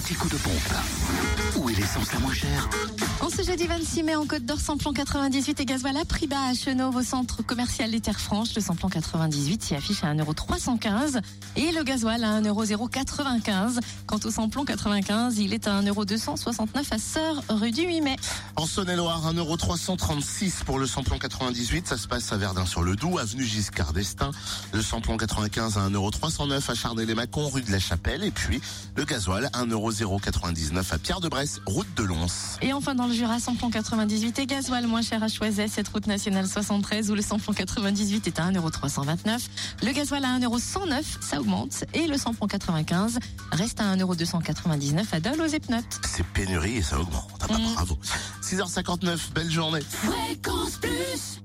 coups de pompe. Où est l'essence la moins chère En ce jeudi 26 mai, en Côte d'Or, samplon 98 et gasoil à prix bas à Chenauve, au centre commercial des Terres Franches. Le samplon 98 s'y affiche à 1,315€ et le gasoil à 1,095€. Quant au samplon 95, il est à 1,269€ à Sœur, rue du 8 mai. En Saône-et-Loire, 1,336€ pour le samplon 98. Ça se passe à Verdun-sur-le-Doubs, avenue Giscard d'Estaing. Le samplon 95 à 1,309€ à Charnay-les-Mâcons, rue de la Chapelle. Et puis, le gasoil, 1,099€ à Pierre-de-Bresse, route de Lons. Et enfin, dans le Jura, samplon 98 et gasoil moins cher à Choiset, cette route nationale 73 où le samplon 98 est à 1,329€. Le gasoil à 1,109€, ça augmente. Et le samplon 95 reste à 1,299€ à Dole aux Epnotes. C'est pénurie et ça augmente. Ah bah, Mm. bravo. 6h59, belle journée. Fréquence Plus